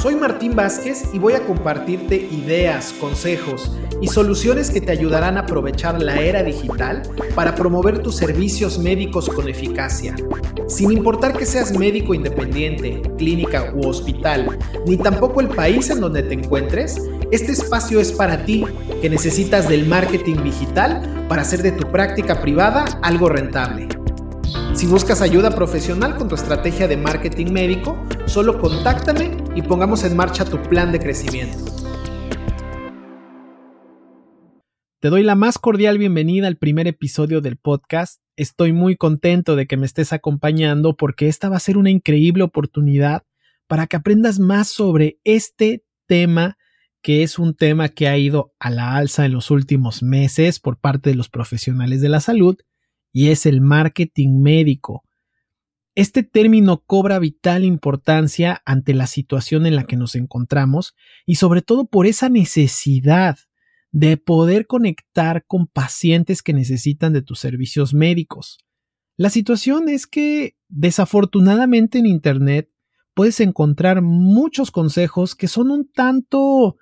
Soy Martín Vázquez y voy a compartirte ideas, consejos y soluciones que te ayudarán a aprovechar la era digital para promover tus servicios médicos con eficacia. Sin importar que seas médico independiente, clínica u hospital, ni tampoco el país en donde te encuentres, este espacio es para ti que necesitas del marketing digital para hacer de tu práctica privada algo rentable. Si buscas ayuda profesional con tu estrategia de marketing médico, solo contáctame y pongamos en marcha tu plan de crecimiento. Te doy la más cordial bienvenida al primer episodio del podcast. Estoy muy contento de que me estés acompañando porque esta va a ser una increíble oportunidad para que aprendas más sobre este tema que es un tema que ha ido a la alza en los últimos meses por parte de los profesionales de la salud y es el marketing médico. Este término cobra vital importancia ante la situación en la que nos encontramos y sobre todo por esa necesidad de poder conectar con pacientes que necesitan de tus servicios médicos. La situación es que desafortunadamente en Internet puedes encontrar muchos consejos que son un tanto,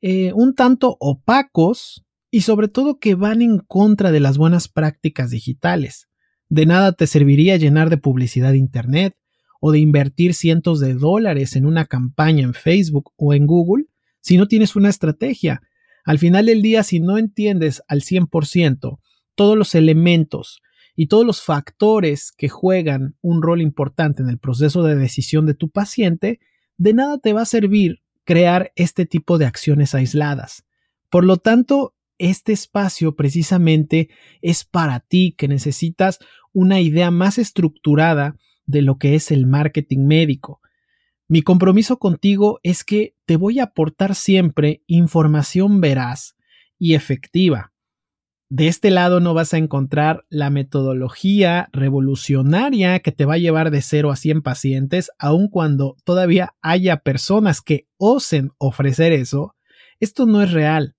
eh, un tanto opacos y sobre todo que van en contra de las buenas prácticas digitales. De nada te serviría llenar de publicidad Internet o de invertir cientos de dólares en una campaña en Facebook o en Google si no tienes una estrategia. Al final del día, si no entiendes al 100% todos los elementos y todos los factores que juegan un rol importante en el proceso de decisión de tu paciente, de nada te va a servir crear este tipo de acciones aisladas. Por lo tanto, este espacio precisamente es para ti que necesitas una idea más estructurada de lo que es el marketing médico. Mi compromiso contigo es que te voy a aportar siempre información veraz y efectiva. De este lado no vas a encontrar la metodología revolucionaria que te va a llevar de 0 a 100 pacientes, aun cuando todavía haya personas que osen ofrecer eso. Esto no es real.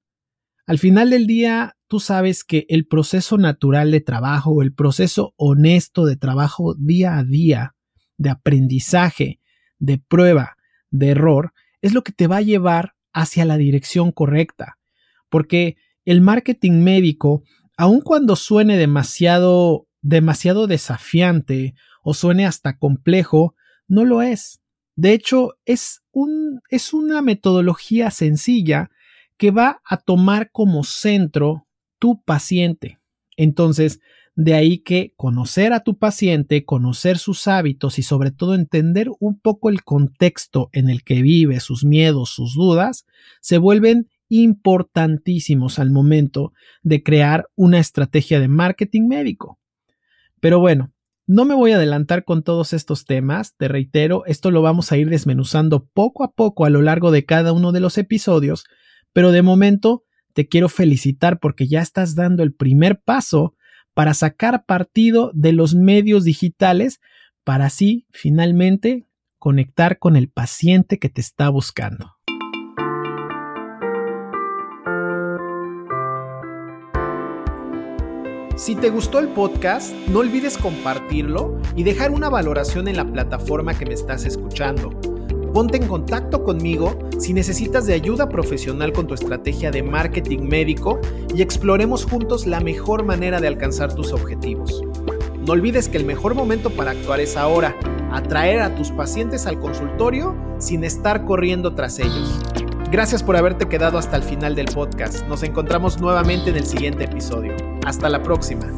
Al final del día, tú sabes que el proceso natural de trabajo, el proceso honesto de trabajo día a día, de aprendizaje, de prueba, de error, es lo que te va a llevar hacia la dirección correcta. Porque el marketing médico, aun cuando suene demasiado, demasiado desafiante o suene hasta complejo, no lo es. De hecho, es, un, es una metodología sencilla que va a tomar como centro tu paciente. Entonces, de ahí que conocer a tu paciente, conocer sus hábitos y sobre todo entender un poco el contexto en el que vive, sus miedos, sus dudas, se vuelven importantísimos al momento de crear una estrategia de marketing médico. Pero bueno, no me voy a adelantar con todos estos temas, te reitero, esto lo vamos a ir desmenuzando poco a poco a lo largo de cada uno de los episodios pero de momento te quiero felicitar porque ya estás dando el primer paso para sacar partido de los medios digitales para así finalmente conectar con el paciente que te está buscando. Si te gustó el podcast, no olvides compartirlo y dejar una valoración en la plataforma que me estás escuchando. Ponte en contacto conmigo si necesitas de ayuda profesional con tu estrategia de marketing médico y exploremos juntos la mejor manera de alcanzar tus objetivos. No olvides que el mejor momento para actuar es ahora, atraer a tus pacientes al consultorio sin estar corriendo tras ellos. Gracias por haberte quedado hasta el final del podcast. Nos encontramos nuevamente en el siguiente episodio. Hasta la próxima.